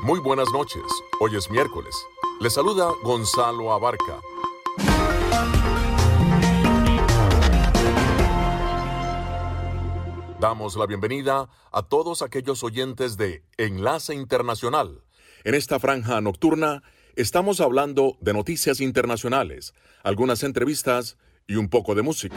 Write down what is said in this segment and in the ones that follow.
Muy buenas noches. Hoy es miércoles. Les saluda Gonzalo Abarca. Damos la bienvenida a todos aquellos oyentes de Enlace Internacional. En esta franja nocturna estamos hablando de noticias internacionales, algunas entrevistas y un poco de música.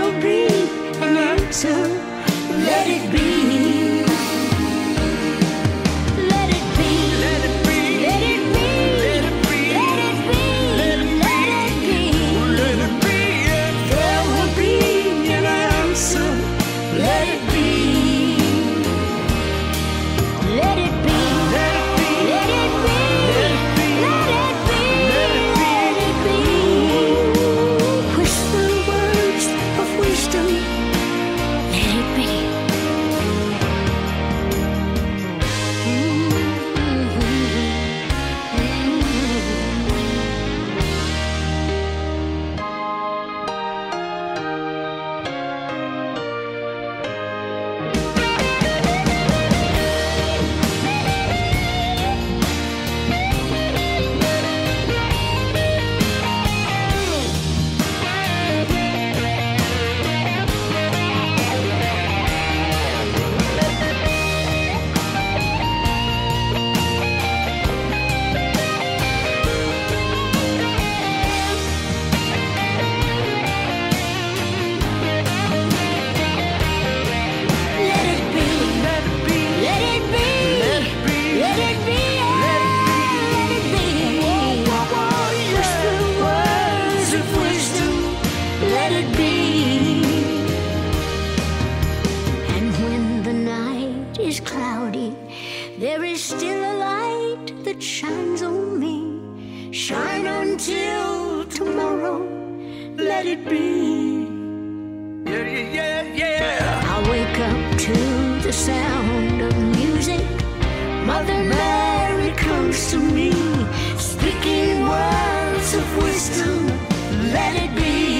You.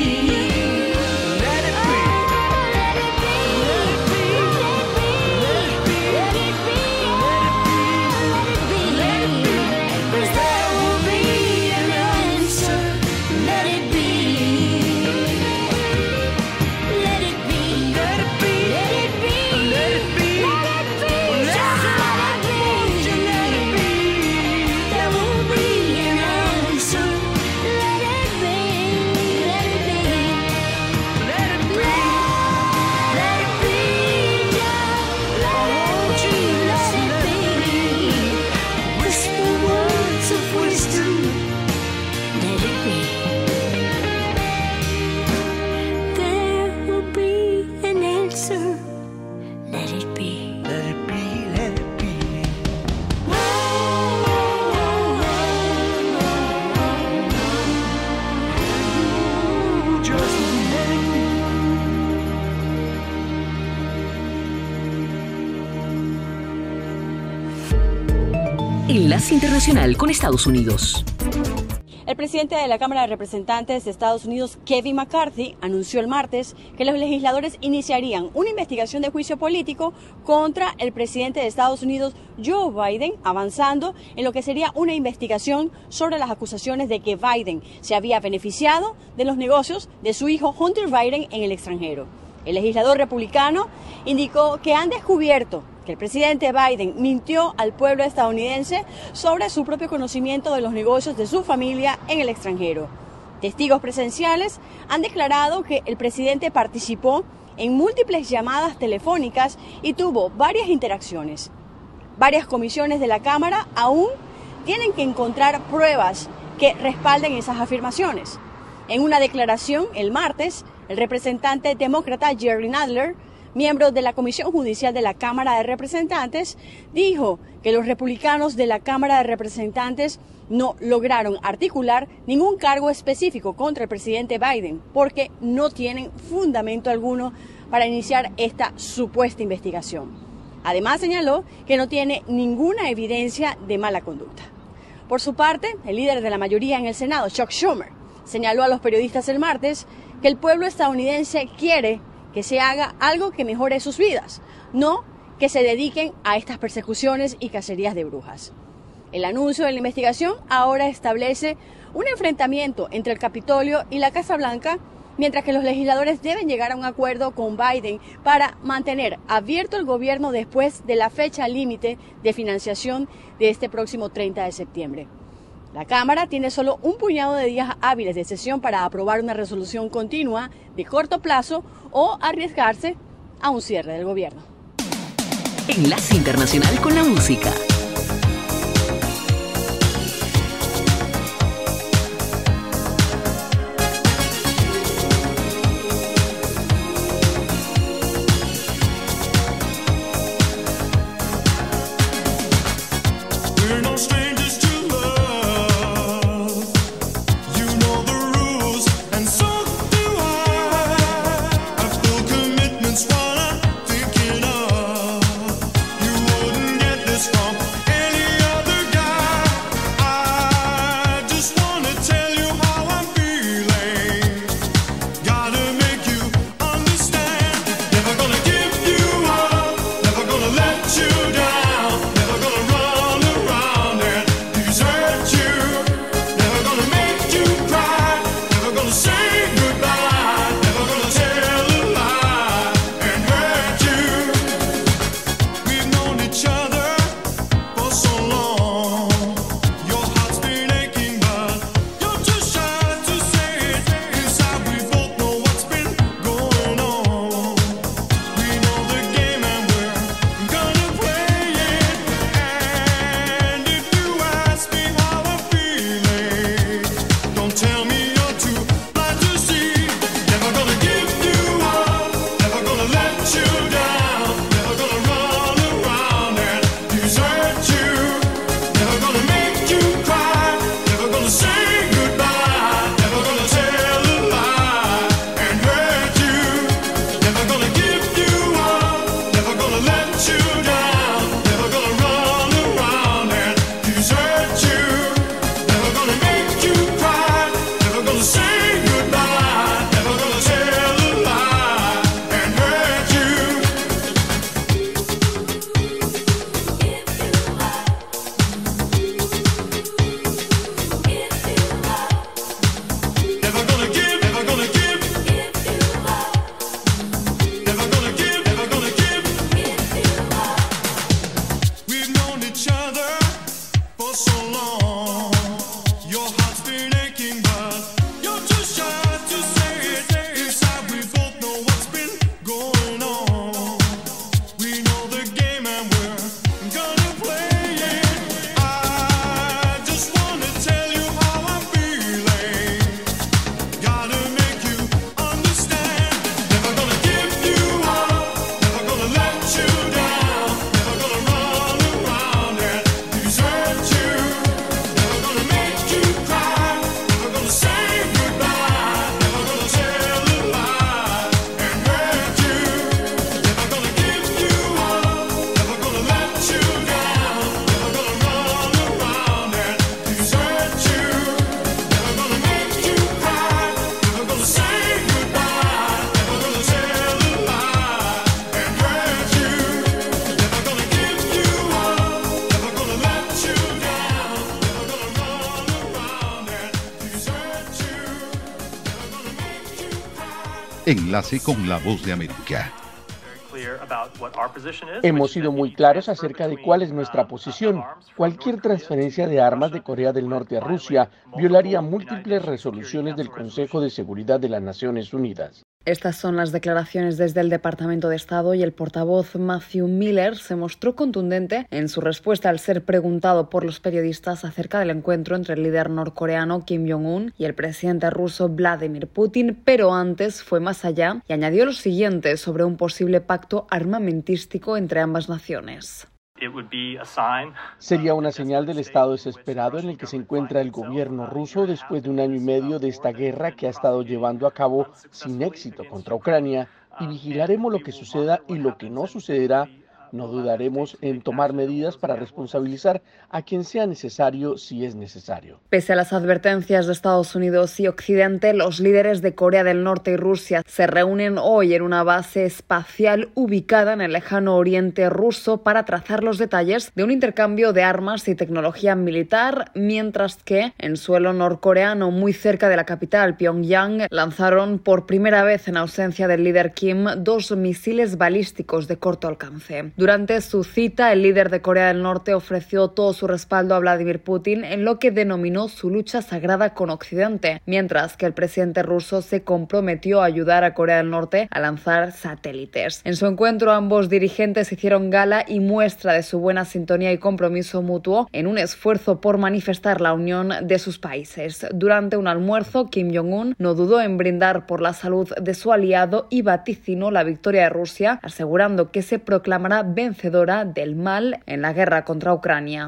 con Estados Unidos. El presidente de la Cámara de Representantes de Estados Unidos, Kevin McCarthy, anunció el martes que los legisladores iniciarían una investigación de juicio político contra el presidente de Estados Unidos, Joe Biden, avanzando en lo que sería una investigación sobre las acusaciones de que Biden se había beneficiado de los negocios de su hijo Hunter Biden en el extranjero. El legislador republicano indicó que han descubierto el presidente Biden mintió al pueblo estadounidense sobre su propio conocimiento de los negocios de su familia en el extranjero. Testigos presenciales han declarado que el presidente participó en múltiples llamadas telefónicas y tuvo varias interacciones. Varias comisiones de la Cámara aún tienen que encontrar pruebas que respalden esas afirmaciones. En una declaración el martes, el representante demócrata Jerry Nadler miembro de la Comisión Judicial de la Cámara de Representantes, dijo que los republicanos de la Cámara de Representantes no lograron articular ningún cargo específico contra el presidente Biden porque no tienen fundamento alguno para iniciar esta supuesta investigación. Además señaló que no tiene ninguna evidencia de mala conducta. Por su parte, el líder de la mayoría en el Senado, Chuck Schumer, señaló a los periodistas el martes que el pueblo estadounidense quiere que se haga algo que mejore sus vidas, no que se dediquen a estas persecuciones y cacerías de brujas. El anuncio de la investigación ahora establece un enfrentamiento entre el Capitolio y la Casa Blanca, mientras que los legisladores deben llegar a un acuerdo con Biden para mantener abierto el gobierno después de la fecha límite de financiación de este próximo 30 de septiembre. La Cámara tiene solo un puñado de días hábiles de sesión para aprobar una resolución continua de corto plazo o arriesgarse a un cierre del gobierno. Enlace Internacional con la Música. Enlace con la voz de América. Hemos sido muy claros acerca de cuál es nuestra posición. Cualquier transferencia de armas de Corea del Norte a Rusia violaría múltiples resoluciones del Consejo de Seguridad de las Naciones Unidas. Estas son las declaraciones desde el Departamento de Estado y el portavoz Matthew Miller se mostró contundente en su respuesta al ser preguntado por los periodistas acerca del encuentro entre el líder norcoreano Kim Jong-un y el presidente ruso Vladimir Putin, pero antes fue más allá y añadió lo siguiente sobre un posible pacto armamentístico entre ambas naciones. Sería una señal del estado desesperado en el que se encuentra el gobierno ruso después de un año y medio de esta guerra que ha estado llevando a cabo sin éxito contra Ucrania y vigilaremos lo que suceda y lo que no sucederá no dudaremos en tomar medidas para responsabilizar a quien sea necesario si es necesario. Pese a las advertencias de Estados Unidos y Occidente, los líderes de Corea del Norte y Rusia se reúnen hoy en una base espacial ubicada en el lejano oriente ruso para trazar los detalles de un intercambio de armas y tecnología militar, mientras que en suelo norcoreano muy cerca de la capital, Pyongyang, lanzaron por primera vez en ausencia del líder Kim dos misiles balísticos de corto alcance. Durante su cita, el líder de Corea del Norte ofreció todo su respaldo a Vladimir Putin en lo que denominó su lucha sagrada con Occidente, mientras que el presidente ruso se comprometió a ayudar a Corea del Norte a lanzar satélites. En su encuentro, ambos dirigentes hicieron gala y muestra de su buena sintonía y compromiso mutuo en un esfuerzo por manifestar la unión de sus países. Durante un almuerzo, Kim Jong-un no dudó en brindar por la salud de su aliado y vaticinó la victoria de Rusia, asegurando que se proclamará vencedora del mal en la guerra contra Ucrania.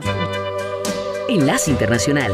Enlace Internacional.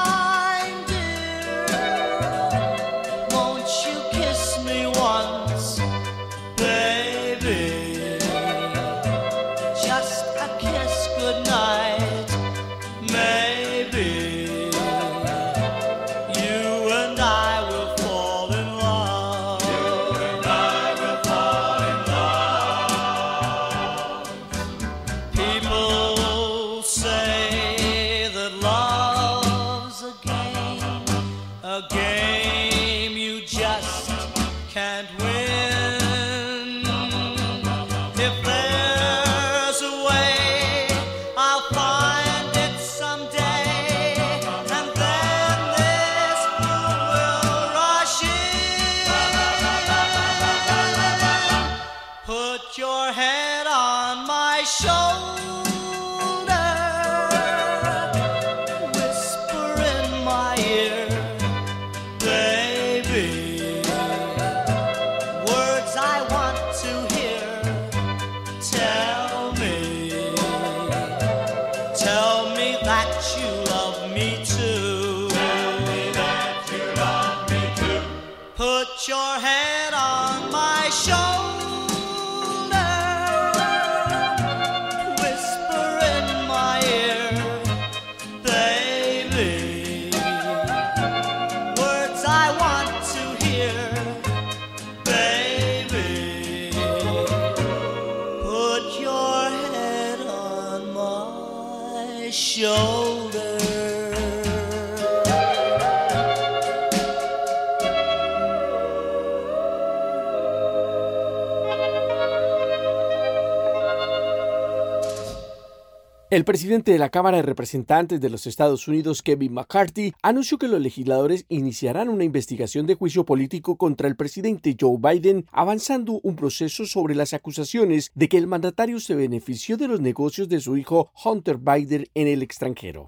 El presidente de la Cámara de Representantes de los Estados Unidos, Kevin McCarthy, anunció que los legisladores iniciarán una investigación de juicio político contra el presidente Joe Biden, avanzando un proceso sobre las acusaciones de que el mandatario se benefició de los negocios de su hijo Hunter Biden en el extranjero.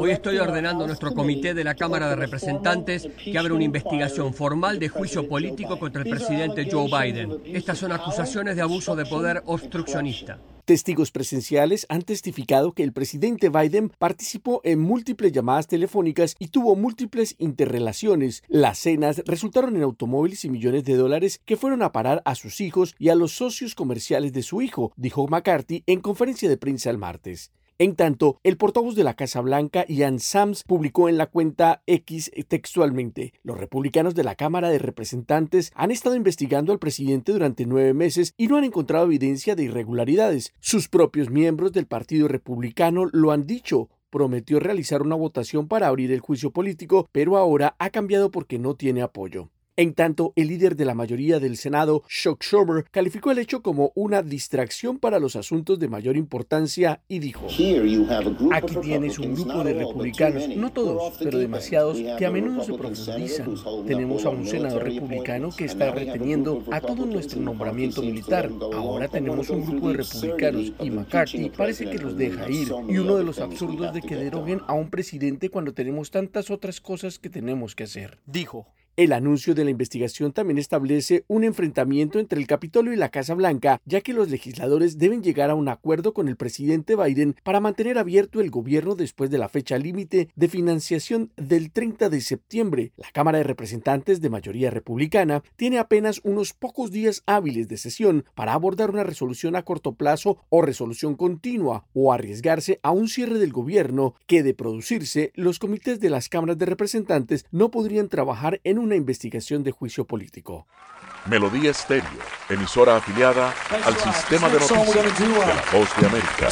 Hoy estoy ordenando a nuestro comité de la Cámara de Representantes que abra una investigación formal de juicio político contra el presidente Joe Biden. Estas son acusaciones de abuso de poder obstruccionista. Testigos presenciales han testificado que el presidente Biden participó en múltiples llamadas telefónicas y tuvo múltiples interrelaciones. Las cenas resultaron en automóviles y millones de dólares que fueron a parar a sus hijos y a los socios comerciales de su hijo, dijo McCarthy en conferencia de prensa el martes. En tanto, el portavoz de la Casa Blanca, Ian Sams, publicó en la cuenta X textualmente, los republicanos de la Cámara de Representantes han estado investigando al presidente durante nueve meses y no han encontrado evidencia de irregularidades. Sus propios miembros del Partido Republicano lo han dicho, prometió realizar una votación para abrir el juicio político, pero ahora ha cambiado porque no tiene apoyo. En tanto, el líder de la mayoría del Senado, Chuck Schumer, calificó el hecho como una distracción para los asuntos de mayor importancia y dijo, Aquí tienes un grupo de republicanos, no todos, pero demasiados, que a menudo se profundizan. Tenemos a un senador republicano que está reteniendo a todo nuestro nombramiento militar. Ahora tenemos un grupo de republicanos y McCarthy parece que los deja ir. Y uno de los absurdos de que deroguen a un presidente cuando tenemos tantas otras cosas que tenemos que hacer. Dijo. El anuncio de la investigación también establece un enfrentamiento entre el Capitolio y la Casa Blanca, ya que los legisladores deben llegar a un acuerdo con el presidente Biden para mantener abierto el gobierno después de la fecha límite de financiación del 30 de septiembre. La Cámara de Representantes de mayoría republicana tiene apenas unos pocos días hábiles de sesión para abordar una resolución a corto plazo o resolución continua o arriesgarse a un cierre del gobierno que de producirse los comités de las cámaras de representantes no podrían trabajar en una investigación de juicio político. Melodía Estéreo, emisora afiliada al sistema de noticias de la Voz de América.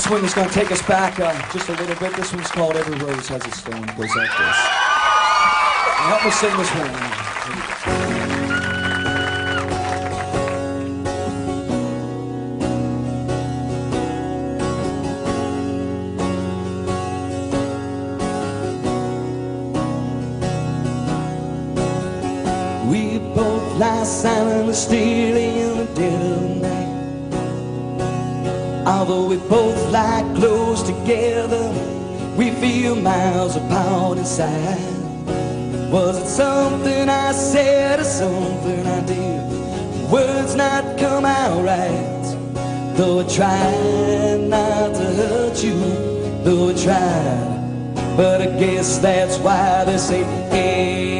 And still in the dead of night. Although we both lie close together, we feel miles apart inside. Was it something I said or something I did? Words not come out right. Though I tried not to hurt you, though I tried. But I guess that's why they say, every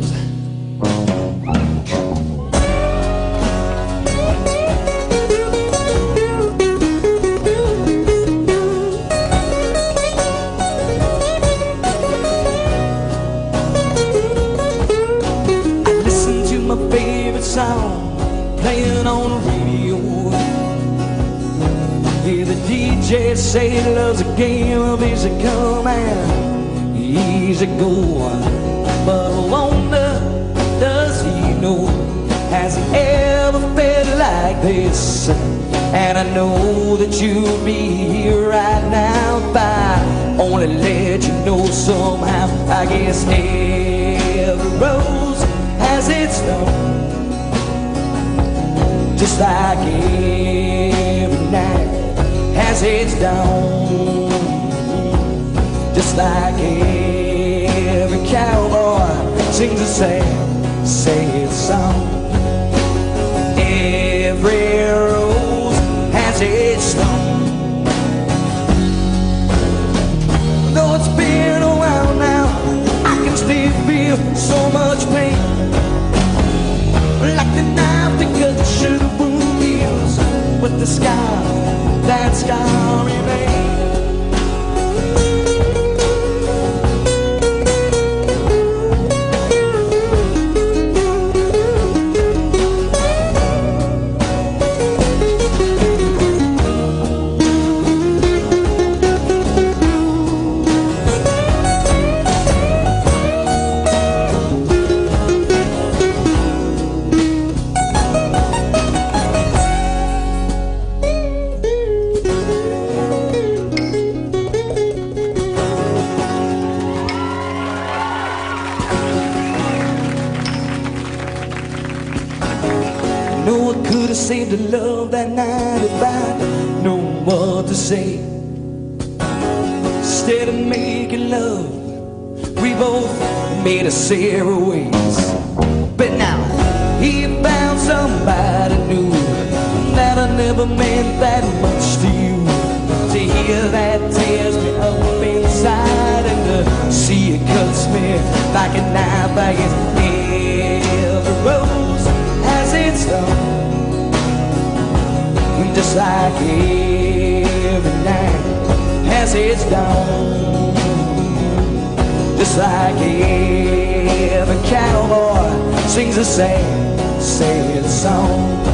DJ say loves a game of easy come and easy go. But I wonder, does he know? Has he ever felt like this? And I know that you'd be here right now if I only let you know somehow. I guess every rose has its thorn, just like night has its dawn, just like every cowboy sings a sad, sad song. Every rose has its thorn. Though it's been a while now, I can still feel so much pain. Like the knife that cuts through the wound heals, but the scar, that scar remains. Night if I know what to say. Instead of making love, we both made a separate ways. But now he found somebody new that I never meant that much to you. To hear that tears me up inside and to see it cuts me like a knife. Guess every rose has its thorn, just like every night has its dawn. Just like every cowboy sings the same, same song.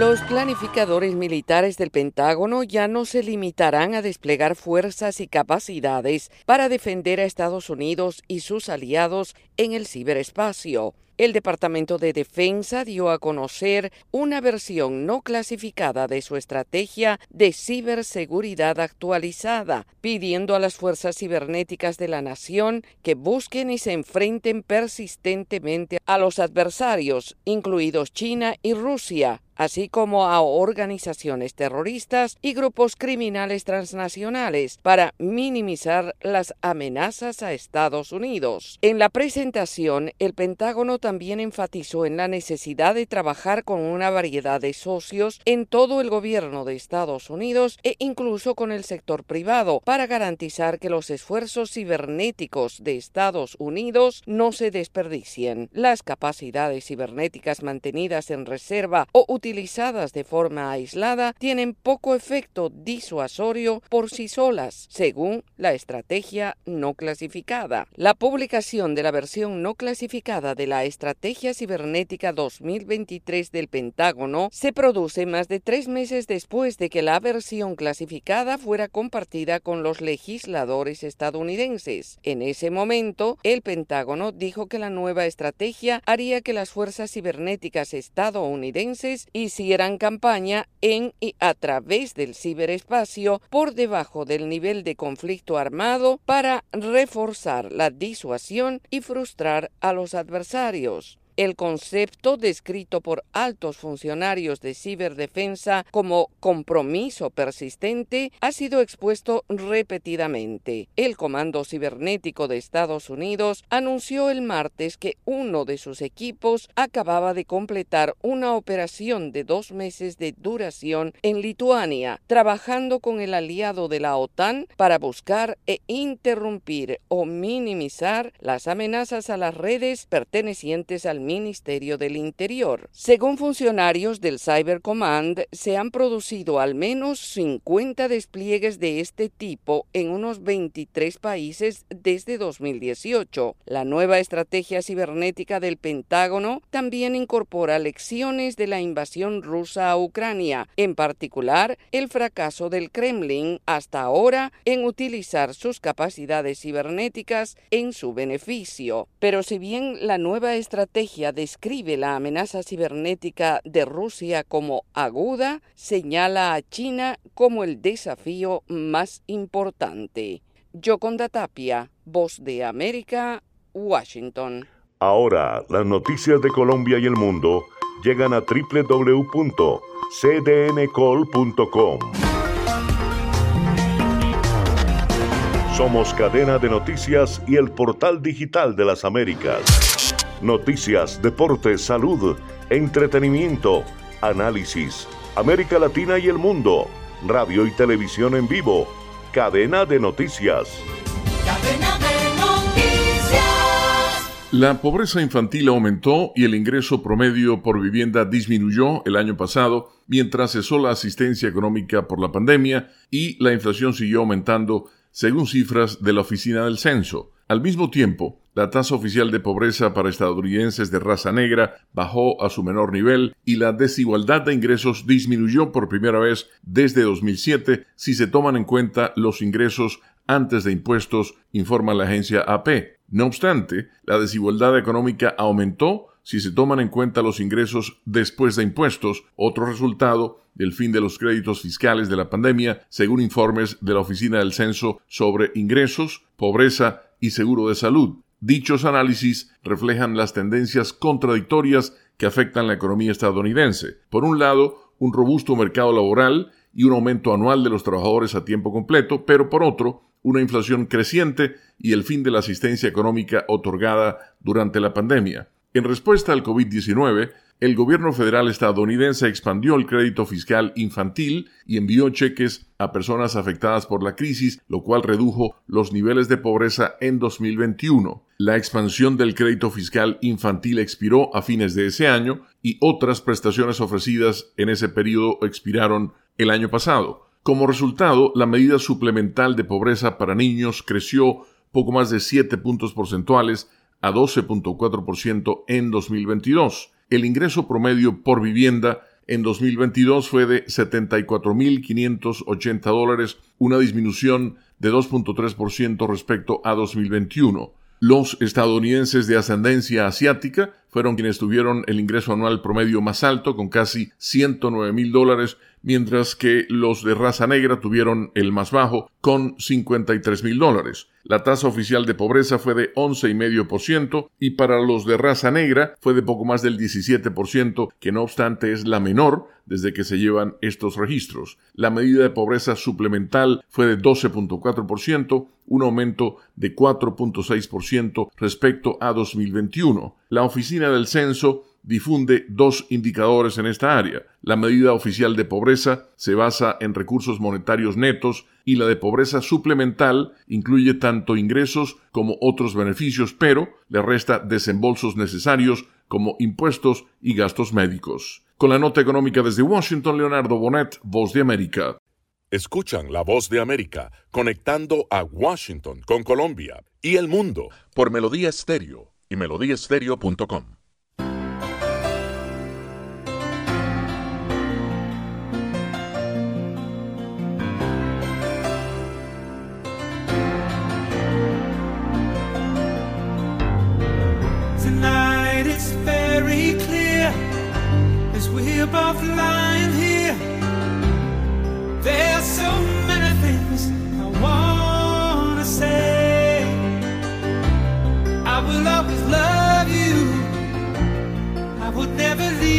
Los planificadores militares del Pentágono ya no se limitarán a desplegar fuerzas y capacidades para defender a Estados Unidos y sus aliados en el ciberespacio. El Departamento de Defensa dio a conocer una versión no clasificada de su estrategia de ciberseguridad actualizada, pidiendo a las fuerzas cibernéticas de la nación que busquen y se enfrenten persistentemente a los adversarios, incluidos China y Rusia, así como a organizaciones terroristas y grupos criminales transnacionales para minimizar las amenazas a Estados Unidos. En la presentación, el Pentágono también enfatizó en la necesidad de trabajar con una variedad de socios en todo el gobierno de Estados Unidos e incluso con el sector privado para garantizar que los esfuerzos cibernéticos de Estados Unidos no se desperdicien. Las capacidades cibernéticas mantenidas en reserva o utilizadas de forma aislada tienen poco efecto disuasorio por sí solas, según la estrategia no clasificada. La publicación de la versión no clasificada de la Estrategia Cibernética 2023 del Pentágono se produce más de tres meses después de que la versión clasificada fuera compartida con los legisladores estadounidenses. En ese momento, el Pentágono dijo que la nueva estrategia haría que las fuerzas cibernéticas estadounidenses hicieran campaña en y a través del ciberespacio por debajo del nivel de conflicto armado para reforzar la disuasión y frustrar a los adversarios. El concepto descrito por altos funcionarios de ciberdefensa como compromiso persistente ha sido expuesto repetidamente. El Comando Cibernético de Estados Unidos anunció el martes que uno de sus equipos acababa de completar una operación de dos meses de duración en Lituania, trabajando con el aliado de la OTAN para buscar e interrumpir o minimizar las amenazas a las redes pertenecientes al Ministerio del Interior. Según funcionarios del Cyber Command, se han producido al menos 50 despliegues de este tipo en unos 23 países desde 2018. La nueva estrategia cibernética del Pentágono también incorpora lecciones de la invasión rusa a Ucrania, en particular el fracaso del Kremlin hasta ahora en utilizar sus capacidades cibernéticas en su beneficio. Pero si bien la nueva estrategia describe la amenaza cibernética de Rusia como aguda, señala a China como el desafío más importante. Yoconda Tapia, Voz de América, Washington. Ahora, las noticias de Colombia y el mundo llegan a www.cdncol.com. Somos cadena de noticias y el portal digital de las Américas. Noticias, deportes, salud, entretenimiento, análisis, América Latina y el mundo, radio y televisión en vivo, cadena de noticias. Cadena de noticias. La pobreza infantil aumentó y el ingreso promedio por vivienda disminuyó el año pasado, mientras cesó la asistencia económica por la pandemia y la inflación siguió aumentando, según cifras de la Oficina del Censo. Al mismo tiempo, la tasa oficial de pobreza para estadounidenses de raza negra bajó a su menor nivel y la desigualdad de ingresos disminuyó por primera vez desde 2007 si se toman en cuenta los ingresos antes de impuestos, informa la agencia AP. No obstante, la desigualdad económica aumentó si se toman en cuenta los ingresos después de impuestos, otro resultado del fin de los créditos fiscales de la pandemia, según informes de la Oficina del Censo sobre ingresos, pobreza y seguro de salud. Dichos análisis reflejan las tendencias contradictorias que afectan la economía estadounidense. Por un lado, un robusto mercado laboral y un aumento anual de los trabajadores a tiempo completo, pero por otro, una inflación creciente y el fin de la asistencia económica otorgada durante la pandemia. En respuesta al COVID-19, el gobierno federal estadounidense expandió el crédito fiscal infantil y envió cheques a personas afectadas por la crisis, lo cual redujo los niveles de pobreza en 2021. La expansión del crédito fiscal infantil expiró a fines de ese año y otras prestaciones ofrecidas en ese periodo expiraron el año pasado. Como resultado, la medida suplemental de pobreza para niños creció poco más de 7 puntos porcentuales a 12.4% en 2022. El ingreso promedio por vivienda en 2022 fue de 74.580 dólares, una disminución de 2.3% respecto a 2021. Los estadounidenses de ascendencia asiática fueron quienes tuvieron el ingreso anual promedio más alto, con casi 109 mil dólares, mientras que los de raza negra tuvieron el más bajo, con 53 mil dólares. La tasa oficial de pobreza fue de 11,5% y para los de raza negra fue de poco más del 17%, que no obstante es la menor desde que se llevan estos registros. La medida de pobreza suplemental fue de 12.4%, un aumento de 4.6% respecto a 2021. La Oficina del Censo difunde dos indicadores en esta área. La medida oficial de pobreza se basa en recursos monetarios netos y la de pobreza suplemental incluye tanto ingresos como otros beneficios, pero le resta desembolsos necesarios como impuestos y gastos médicos. Con la nota económica desde Washington, Leonardo Bonet, Voz de América. Escuchan la voz de América conectando a Washington con Colombia y el mundo por Melodía Estéreo y melodíaestéreo.com. Tonight it's very clear as we're both lying would never leave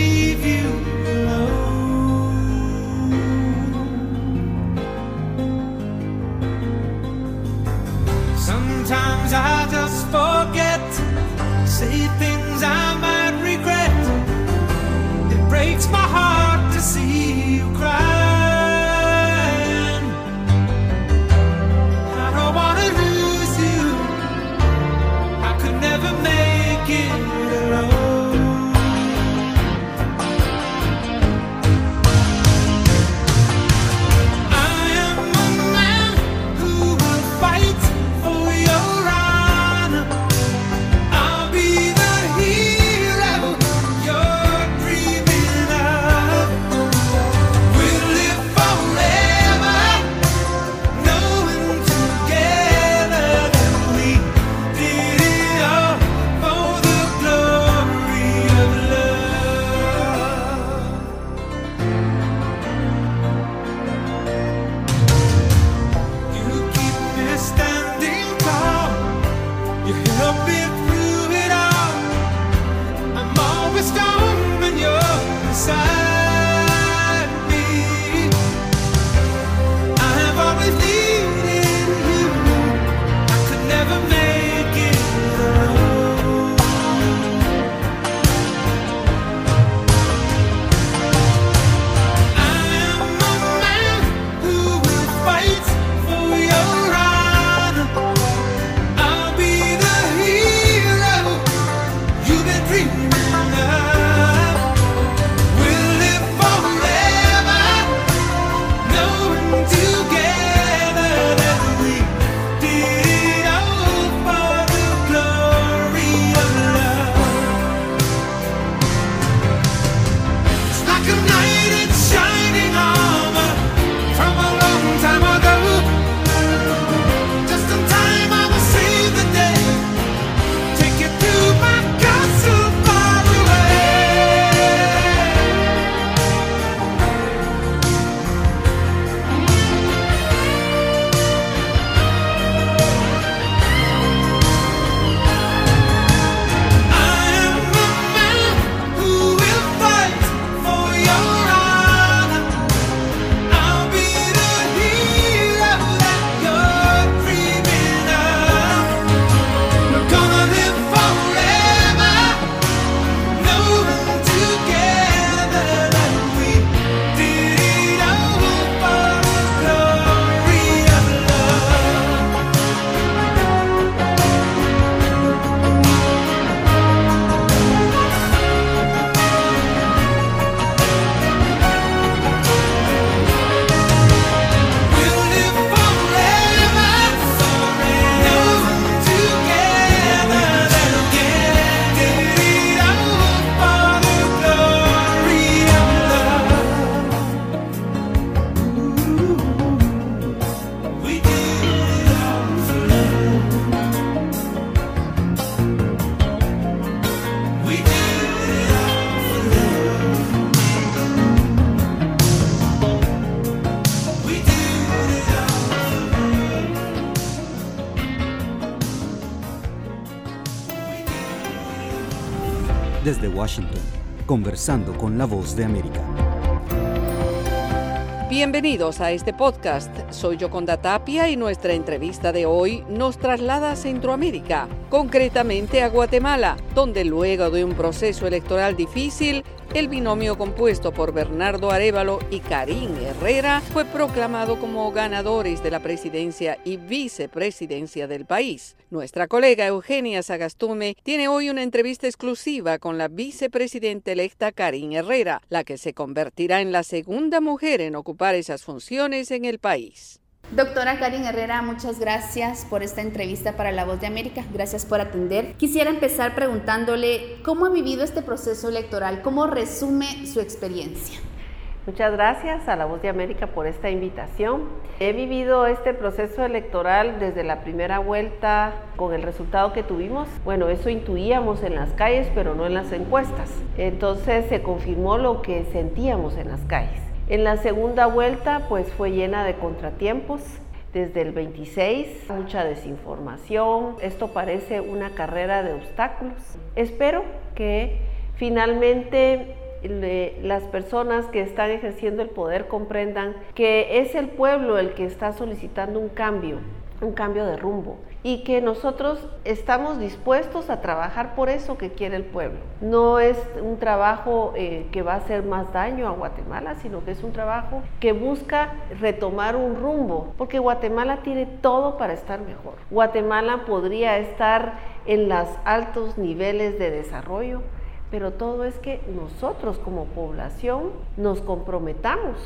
Desde Washington, conversando con la voz de América. Bienvenidos a este podcast. Soy Yoconda Tapia y nuestra entrevista de hoy nos traslada a Centroamérica, concretamente a Guatemala, donde luego de un proceso electoral difícil, el binomio compuesto por Bernardo Arevalo y Karim Herrera fue proclamado como ganadores de la presidencia y vicepresidencia del país. Nuestra colega Eugenia Sagastume tiene hoy una entrevista exclusiva con la vicepresidenta electa Karim Herrera, la que se convertirá en la segunda mujer en ocupar esas funciones en el país. Doctora Karin Herrera, muchas gracias por esta entrevista para La Voz de América. Gracias por atender. Quisiera empezar preguntándole cómo ha vivido este proceso electoral, cómo resume su experiencia. Muchas gracias a La Voz de América por esta invitación. He vivido este proceso electoral desde la primera vuelta con el resultado que tuvimos. Bueno, eso intuíamos en las calles, pero no en las encuestas. Entonces se confirmó lo que sentíamos en las calles. En la segunda vuelta pues fue llena de contratiempos. Desde el 26, mucha desinformación. Esto parece una carrera de obstáculos. Espero que finalmente las personas que están ejerciendo el poder comprendan que es el pueblo el que está solicitando un cambio, un cambio de rumbo y que nosotros estamos dispuestos a trabajar por eso que quiere el pueblo. No es un trabajo eh, que va a hacer más daño a Guatemala, sino que es un trabajo que busca retomar un rumbo, porque Guatemala tiene todo para estar mejor. Guatemala podría estar en los altos niveles de desarrollo, pero todo es que nosotros como población nos comprometamos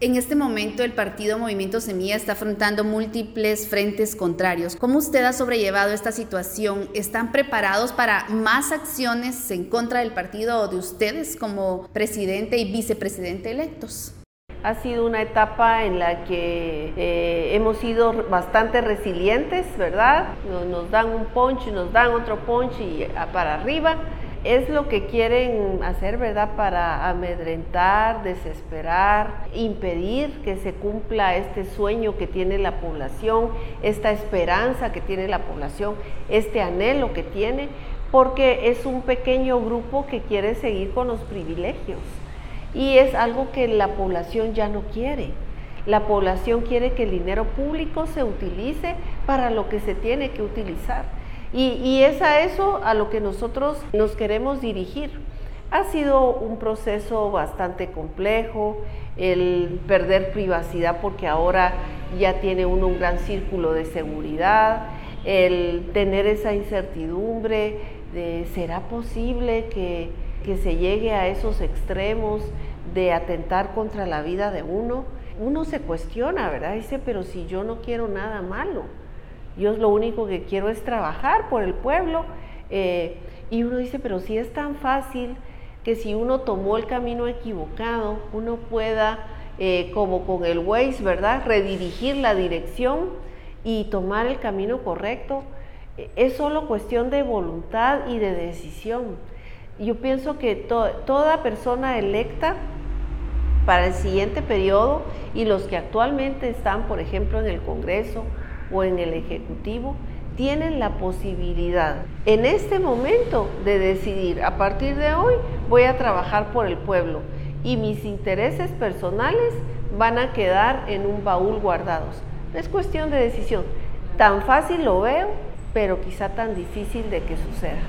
en este momento el partido Movimiento Semilla está afrontando múltiples frentes contrarios. ¿Cómo usted ha sobrellevado esta situación? ¿Están preparados para más acciones en contra del partido o de ustedes como presidente y vicepresidente electos? Ha sido una etapa en la que eh, hemos sido bastante resilientes, ¿verdad? Nos, dan un punch, nos dan otro punch y para arriba es lo que quieren hacer, ¿verdad? Para amedrentar, desesperar, impedir que se cumpla este sueño que tiene la población, esta esperanza que tiene la población, este anhelo que tiene, porque es un pequeño grupo que quiere seguir con los privilegios. Y es algo que la población ya no quiere. La población quiere que el dinero público se utilice para lo que se tiene que utilizar. Y, es a eso a lo que nosotros nos queremos dirigir. Ha sido un proceso bastante complejo, el perder privacidad porque ahora ya tiene uno un gran círculo de seguridad, el tener esa incertidumbre de será posible que, que se llegue a esos extremos de atentar contra la vida de uno. Uno se cuestiona, ¿verdad? Dice, pero si yo no quiero nada malo yo lo único que quiero es trabajar por el pueblo. Eh, y uno dice, pero si es tan fácil que si uno tomó el camino equivocado, uno pueda, eh, como con el Waze, ¿verdad?, redirigir la dirección y tomar el camino correcto. Eh, es solo cuestión de voluntad y de decisión. Yo pienso que toda persona electa para el siguiente periodo y los que actualmente están, por ejemplo, en el Congreso, o en el Ejecutivo tienen la posibilidad en este momento de decidir, a partir de hoy voy a trabajar por el pueblo y mis intereses personales van a quedar en un baúl guardados. Es cuestión de decisión. Tan fácil lo veo, pero quizá tan difícil de que suceda.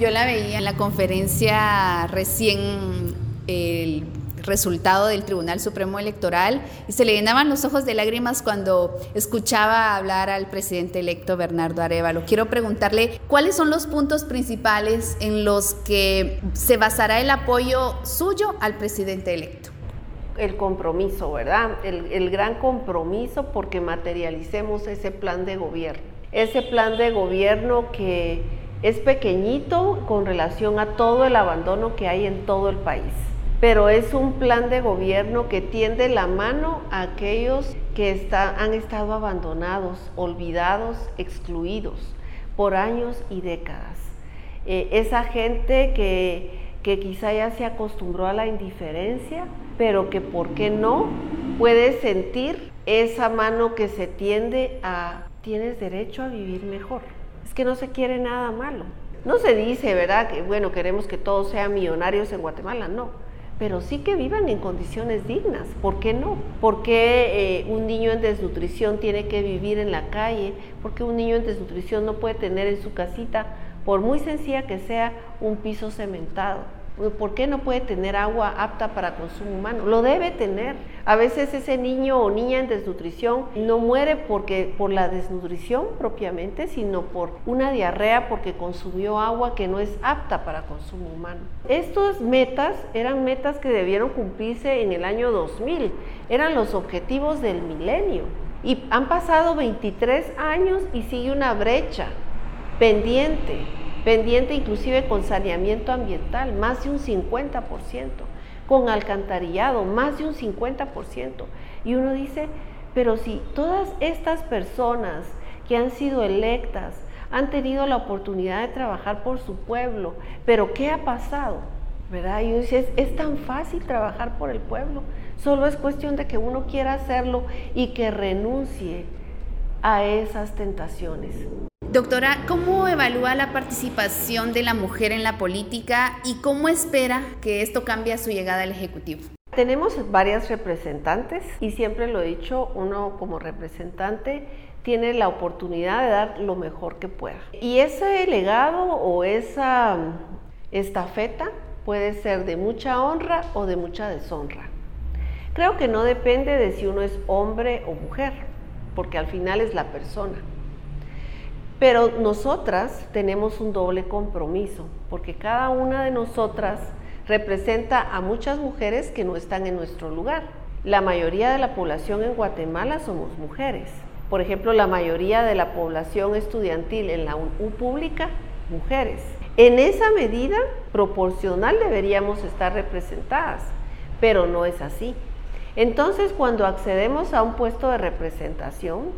Yo la veía en la conferencia recién el resultado del Tribunal Supremo Electoral y se le llenaban los ojos de lágrimas cuando escuchaba hablar al presidente electo Bernardo Arevalo. Quiero preguntarle cuáles son los puntos principales en los que se basará el apoyo suyo al presidente electo. El compromiso, ¿verdad? El, el gran compromiso porque materialicemos ese plan de gobierno. Ese plan de gobierno que es pequeñito con relación a todo el abandono que hay en todo el país pero es un plan de gobierno que tiende la mano a aquellos que han estado abandonados, olvidados, excluidos por años y décadas. Eh, esa gente que, quizá ya se acostumbró a la indiferencia, pero que, ¿por qué no? Puede sentir esa mano que se tiende a, tienes derecho a vivir mejor. Es que no se quiere nada malo No se dice, ¿verdad? Que bueno, queremos que todos sean millonarios en Guatemala, no. Pero sí que vivan en condiciones dignas. ¿Por qué no? ¿Por qué eh, un niño en desnutrición tiene que vivir en la calle? ¿Por qué un niño en desnutrición no puede tener en su casita, por muy sencilla que sea, un piso cementado? ¿Por qué no puede tener agua apta para consumo humano? Lo debe tener. A veces ese niño o niña en desnutrición no muere porque por la desnutrición propiamente, sino por una diarrea porque consumió agua que no es apta para consumo humano. Estas metas eran metas que debieron cumplirse en el año 2000. Eran los objetivos del milenio. Y han pasado 23 años y sigue una brecha pendiente pendiente inclusive con saneamiento ambiental, más de un 50%, con alcantarillado, más de un 50%. Y uno dice, pero si todas estas personas que han sido electas han tenido la oportunidad de trabajar por su pueblo, pero ¿qué ha pasado? ¿Verdad? Y uno dice, es, es tan fácil trabajar por el pueblo, solo es cuestión de que uno quiera hacerlo y que renuncie a esas tentaciones. Doctora, ¿cómo evalúa la participación de la mujer en la política y cómo espera que esto cambie a su llegada al Ejecutivo? Tenemos varias representantes y siempre lo he dicho, uno como representante tiene la oportunidad de dar lo mejor que pueda. Y ese legado o esa mm, estafeta puede ser de mucha honra o de mucha deshonra. Creo que no depende de si uno es hombre o mujer, porque al final es la persona. Pero nosotras tenemos un doble compromiso, porque cada una de nosotras representa a muchas mujeres que no están en nuestro lugar. La mayoría de la población en Guatemala somos mujeres. Por ejemplo, la mayoría de la población estudiantil en la U pública, mujeres. En esa medida proporcional deberíamos estar representadas, pero no es así. Entonces, cuando accedemos a un puesto de representación,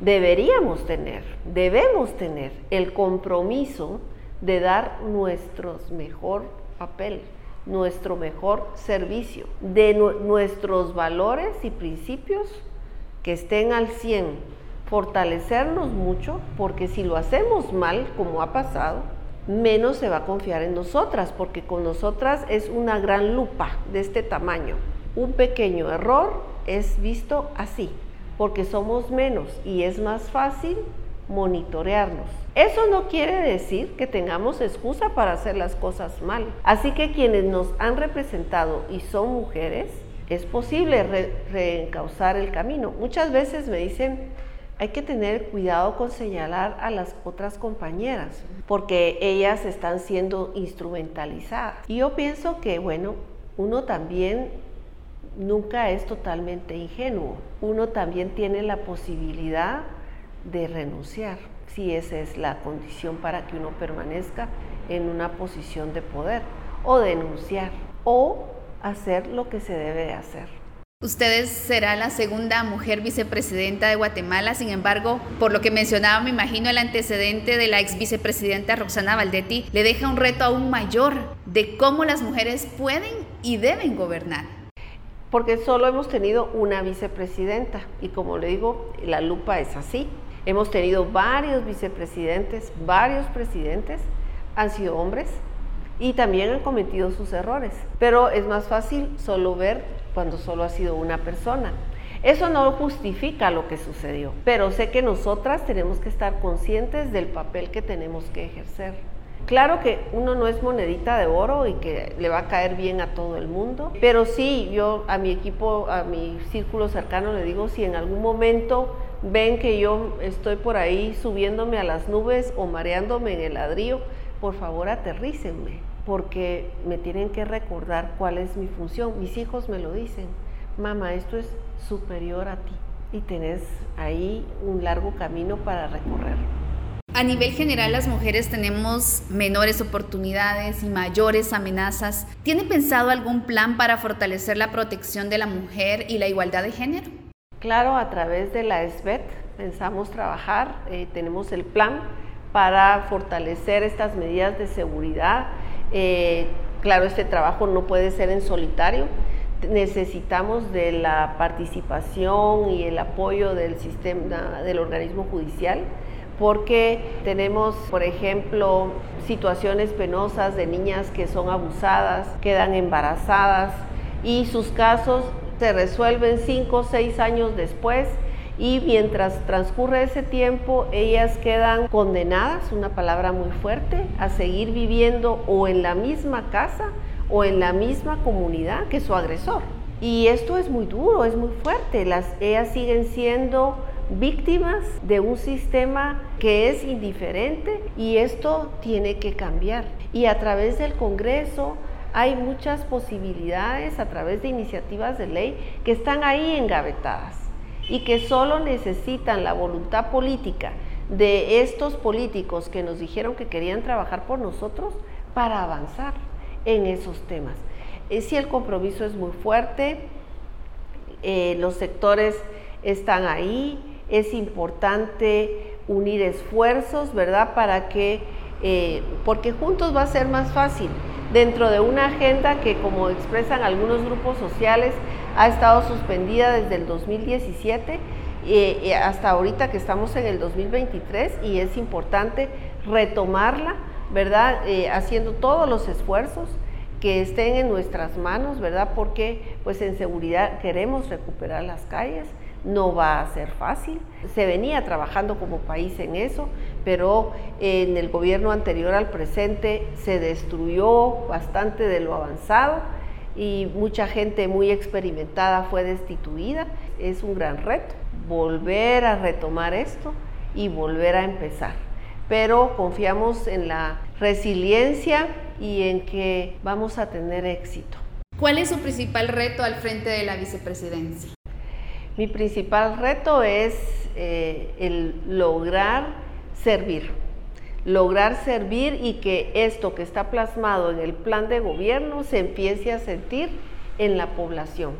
deberíamos tener, debemos tener el compromiso de dar nuestro mejor papel, nuestro mejor servicio, de nuestros valores y principios que estén al 100, fortalecernos mucho, porque si lo hacemos mal, como ha pasado, menos se va a confiar en nosotras, porque con nosotras es una gran lupa de este tamaño. Un pequeño error es visto así, porque somos menos y es más fácil monitorearnos. Eso no quiere decir que tengamos excusa para hacer las cosas mal. Así que quienes nos han representado y son mujeres, es posible reencauzar el camino. Muchas veces me dicen, hay que tener cuidado con señalar a las otras compañeras, porque ellas están siendo instrumentalizadas. Y yo pienso que, bueno, uno también nunca es totalmente ingenuo. Uno también tiene la posibilidad de renunciar, si esa es la condición para que uno permanezca en una posición de poder, o denunciar, o hacer lo que se debe hacer. Usted será la segunda mujer vicepresidenta de Guatemala, sin embargo, por lo que mencionaba, me imagino el antecedente de la ex vicepresidenta Roxana Valdetti le deja un reto aún mayor de cómo las mujeres pueden y deben gobernar porque solo hemos tenido una vicepresidenta y como le digo, la lupa es así. Hemos tenido varios vicepresidentes, varios presidentes, han sido hombres y también han cometido sus errores, pero es más fácil solo ver cuando solo ha sido una persona. Eso no justifica lo que sucedió, pero sé que nosotras tenemos que estar conscientes del papel que tenemos que ejercer. Claro que uno no es monedita de oro y que le va a caer bien a todo el mundo, pero sí, yo a mi equipo, a mi círculo cercano le digo, si en algún momento ven que yo estoy por ahí subiéndome a las nubes o mareándome en el ladrillo, por favor aterrícenme, porque me tienen que recordar cuál es mi función. Mis hijos me lo dicen, mamá, esto es superior a ti y tenés ahí un largo camino para recorrer. A nivel general, las mujeres tenemos menores oportunidades y mayores amenazas. ¿Tiene pensado algún plan para fortalecer la protección de la mujer y la igualdad de género? Claro, a través de la SBET pensamos trabajar, eh, tenemos el plan para fortalecer estas medidas de seguridad. Eh, claro, este trabajo no puede ser en solitario, necesitamos de la participación y el apoyo del sistema, del organismo judicial porque tenemos, por ejemplo, situaciones penosas de niñas que son abusadas, quedan embarazadas y sus casos se resuelven cinco o seis años después y mientras transcurre ese tiempo ellas quedan condenadas, una palabra muy fuerte, a seguir viviendo o en la misma casa o en la misma comunidad que su agresor. Y esto es muy duro, es muy fuerte. Las, ellas siguen siendo víctimas de un sistema que es indiferente y esto tiene que cambiar. Y a través del Congreso hay muchas posibilidades, a través de iniciativas de ley, que están ahí engavetadas y que solo necesitan la voluntad política de estos políticos que nos dijeron que querían trabajar por nosotros para avanzar en esos temas. Eh, si el compromiso es muy fuerte, eh, los sectores están ahí, es importante unir esfuerzos, ¿verdad? Para que, eh, porque juntos va a ser más fácil, dentro de una agenda que, como expresan algunos grupos sociales, ha estado suspendida desde el 2017 hasta ahorita que estamos en el 2023 y es importante retomarla, ¿verdad? haciendo todos los esfuerzos que estén en nuestras manos, ¿verdad? Porque pues en seguridad queremos recuperar las calles, no va a ser fácil. Se venía trabajando como país en eso, pero en el gobierno anterior al presente se destruyó bastante de lo avanzado y mucha gente muy experimentada fue destituida. Es un gran reto volver a retomar esto y volver a empezar. Pero confiamos en la resiliencia y en que vamos a tener éxito. ¿Cuál es su principal reto al frente de la vicepresidencia? Mi principal reto es eh, el lograr servir, lograr servir y que esto que está plasmado en el plan de gobierno se empiece a sentir en la población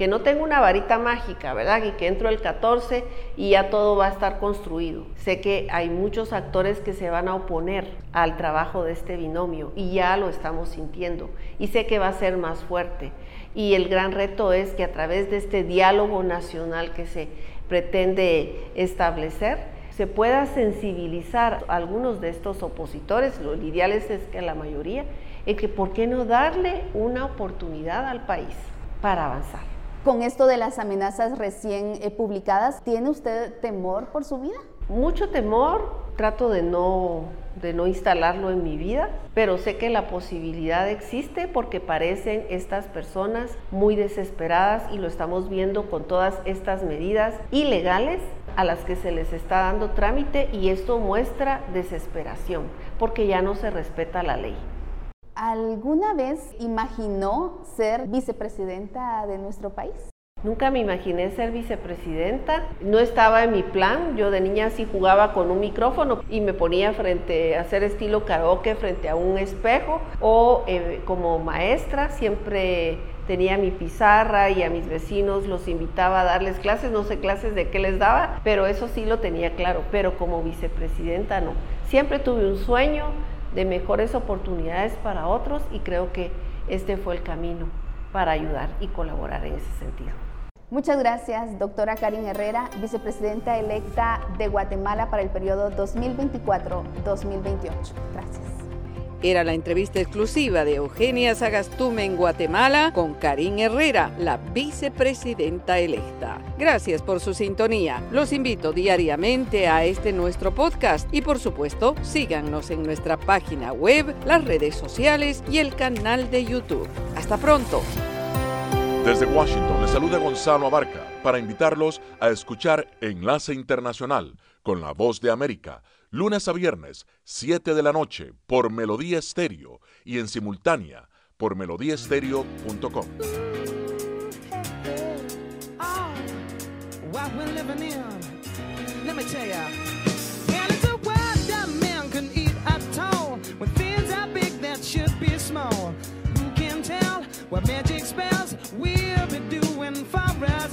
que no tengo una varita mágica, ¿verdad? Y que entro el 14 y ya todo va a estar construido. Sé que hay muchos actores que se van a oponer al trabajo de este binomio y ya lo estamos sintiendo. Y sé que va a ser más fuerte. Y el gran reto es que a través de este diálogo nacional que se pretende establecer, se pueda sensibilizar a algunos de estos opositores, lo ideal es que la mayoría, en que por qué no darle una oportunidad al país para avanzar. Con esto de las amenazas recién eh, publicadas, ¿tiene usted temor por su vida? Mucho temor, trato de no, de no instalarlo en mi vida, pero sé que la posibilidad existe porque parecen estas personas muy desesperadas y lo estamos viendo con todas estas medidas ilegales a las que se les está dando trámite y esto muestra desesperación porque ya no se respeta la ley. ¿Alguna vez imaginó ser vicepresidenta de nuestro país? Nunca me imaginé ser vicepresidenta, no estaba en mi plan. Yo de niña sí jugaba con un micrófono y me ponía frente a hacer estilo karaoke frente a un espejo o eh, como maestra siempre tenía mi pizarra y a mis vecinos los invitaba a darles clases, no sé clases de qué les daba, pero eso sí lo tenía claro, pero como vicepresidenta no. Siempre tuve un sueño, de mejores oportunidades para otros y creo que este fue el camino para ayudar y colaborar en ese sentido. Muchas gracias, doctora Karin Herrera, vicepresidenta electa de Guatemala para el periodo 2024-2028. Gracias. Era la entrevista exclusiva de Eugenia Sagastume en Guatemala con Karin Herrera, la vicepresidenta electa. Gracias por su sintonía. Los invito diariamente a este nuestro podcast y por supuesto síganos en nuestra página web, las redes sociales y el canal de YouTube. Hasta pronto. Desde Washington les saluda Gonzalo Abarca para invitarlos a escuchar Enlace Internacional con la voz de América lunes a viernes, 7 de la noche, por Melodía Estéreo y en simultánea por melodíaestéreo.com. What magic spells we'll be doing for us,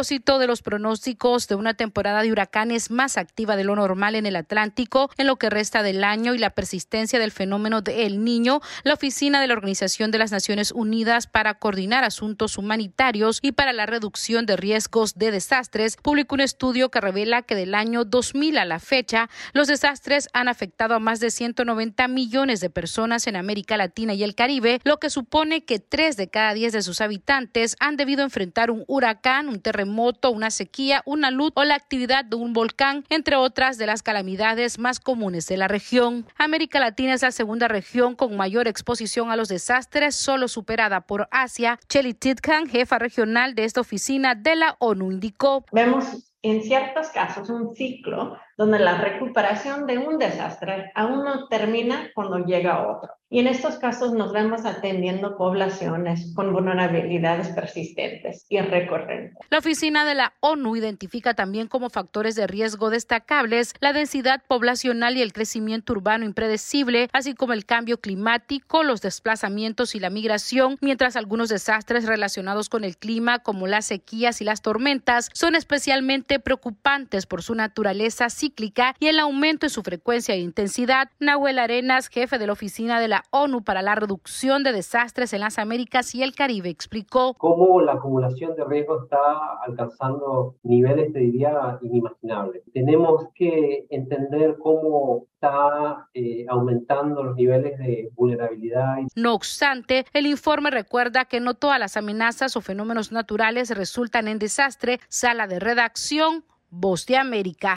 Propósito de los pronósticos de una temporada de huracanes más activa de lo normal en el Atlántico en lo que resta del año y la persistencia del fenómeno de El Niño, la Oficina de la Organización de las Naciones Unidas para coordinar asuntos humanitarios y para la reducción de riesgos de desastres publicó un estudio que revela que del año 2000 a la fecha, los desastres han afectado a más de 190 millones de personas en América Latina y el Caribe, lo que supone que tres de cada diez de sus habitantes han debido enfrentar un huracán, un terremoto, una sequía, una luz o la actividad de un volcán, entre otras de las calamidades más comunes de la región. América Latina es la segunda región con mayor exposición a los desastres, solo superada por Asia. Chelly Titkan, jefa regional de esta oficina de la ONU, indicó. Vemos en ciertos casos un ciclo donde la recuperación de un desastre aún no termina cuando llega otro. Y en estos casos nos vemos atendiendo poblaciones con vulnerabilidades persistentes y recurrentes. La oficina de la ONU identifica también como factores de riesgo destacables la densidad poblacional y el crecimiento urbano impredecible, así como el cambio climático, los desplazamientos y la migración, mientras algunos desastres relacionados con el clima, como las sequías y las tormentas, son especialmente preocupantes por su naturaleza cíclica y el aumento en su frecuencia e intensidad. Nahuel Arenas, jefe de la oficina de la ONU para la reducción de desastres en las Américas y el Caribe, explicó cómo la acumulación de riesgo está alcanzando niveles, te diría, inimaginables. Tenemos que entender cómo está eh, aumentando los niveles de vulnerabilidad. No obstante, el informe recuerda que no todas las amenazas o fenómenos naturales resultan en desastre. Sala de redacción, Voz de América.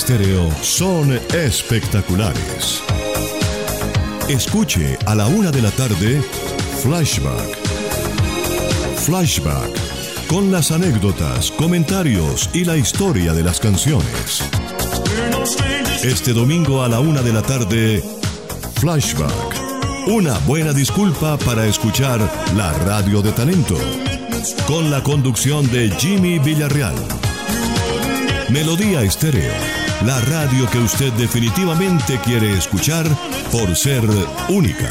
Estéreo son espectaculares. Escuche a la una de la tarde Flashback. Flashback con las anécdotas, comentarios y la historia de las canciones. Este domingo a la una de la tarde, Flashback. Una buena disculpa para escuchar la radio de talento. Con la conducción de Jimmy Villarreal. Melodía Estéreo, la radio que usted definitivamente quiere escuchar por ser única.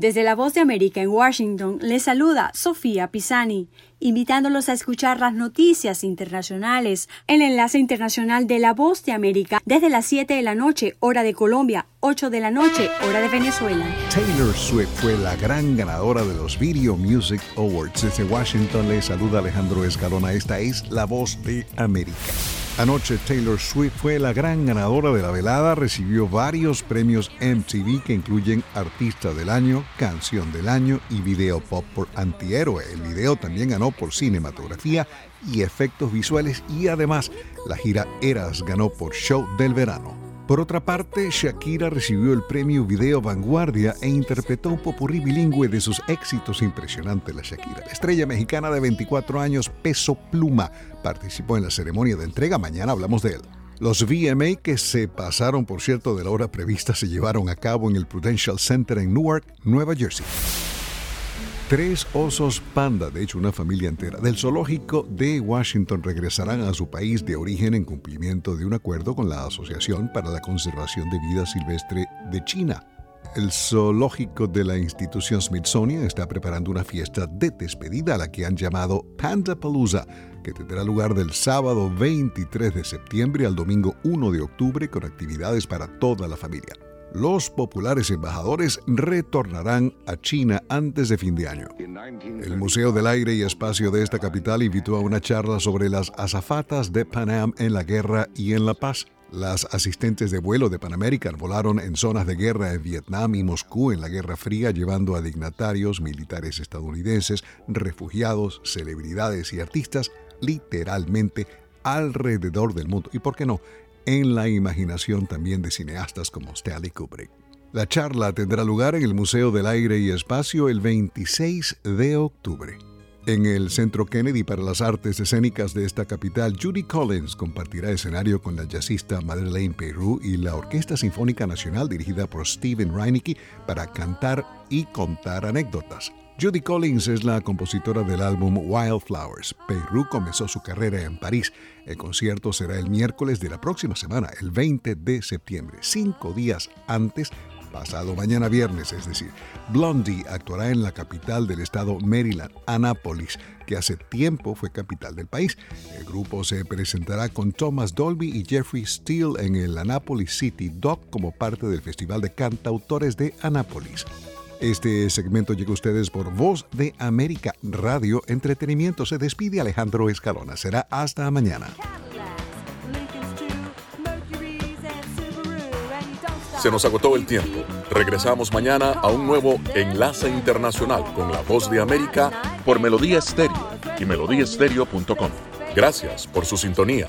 Desde la Voz de América en Washington les saluda Sofía Pisani, invitándolos a escuchar las noticias internacionales, el enlace internacional de la Voz de América desde las 7 de la noche, hora de Colombia, 8 de la noche, hora de Venezuela. Taylor Swift fue la gran ganadora de los Video Music Awards. Desde Washington les saluda Alejandro Escalona. Esta es la Voz de América. Anoche Taylor Swift fue la gran ganadora de la velada, recibió varios premios MTV que incluyen Artista del Año, Canción del Año y Video Pop por Antihéroe. El video también ganó por cinematografía y efectos visuales y además la gira Eras ganó por Show del Verano. Por otra parte, Shakira recibió el premio Video Vanguardia e interpretó un popurrí bilingüe de sus éxitos impresionantes. La Shakira, la estrella mexicana de 24 años, Peso Pluma, participó en la ceremonia de entrega. Mañana hablamos de él. Los VMA, que se pasaron, por cierto, de la hora prevista, se llevaron a cabo en el Prudential Center en Newark, Nueva Jersey. Tres osos panda, de hecho una familia entera, del zoológico de Washington regresarán a su país de origen en cumplimiento de un acuerdo con la Asociación para la Conservación de Vida Silvestre de China. El zoológico de la institución Smithsonian está preparando una fiesta de despedida a la que han llamado Panda Palooza, que tendrá lugar del sábado 23 de septiembre al domingo 1 de octubre con actividades para toda la familia los populares embajadores retornarán a China antes de fin de año. El Museo del Aire y Espacio de esta capital invitó a una charla sobre las azafatas de Pan Am en la guerra y en la paz. Las asistentes de vuelo de Pan American volaron en zonas de guerra en Vietnam y Moscú en la Guerra Fría, llevando a dignatarios, militares estadounidenses, refugiados, celebridades y artistas literalmente alrededor del mundo. ¿Y por qué no? En la imaginación también de cineastas como Stanley Kubrick. La charla tendrá lugar en el Museo del Aire y Espacio el 26 de octubre. En el Centro Kennedy para las Artes Escénicas de esta capital, Judy Collins compartirá escenario con la jazzista Madeleine Peru y la Orquesta Sinfónica Nacional dirigida por Steven Reinicke para cantar y contar anécdotas. Judy Collins es la compositora del álbum Wildflowers. Peru comenzó su carrera en París. El concierto será el miércoles de la próxima semana, el 20 de septiembre, cinco días antes pasado mañana viernes, es decir. Blondie actuará en la capital del estado Maryland, Annapolis, que hace tiempo fue capital del país. El grupo se presentará con Thomas Dolby y Jeffrey Steele en el Annapolis City Dock como parte del Festival de Cantautores de Annapolis. Este segmento llega a ustedes por Voz de América Radio Entretenimiento. Se despide Alejandro Escalona. Será hasta mañana. Se nos agotó el tiempo. Regresamos mañana a un nuevo Enlace Internacional con la Voz de América por Melodía Estéreo y melodíaestéreo.com. Gracias por su sintonía.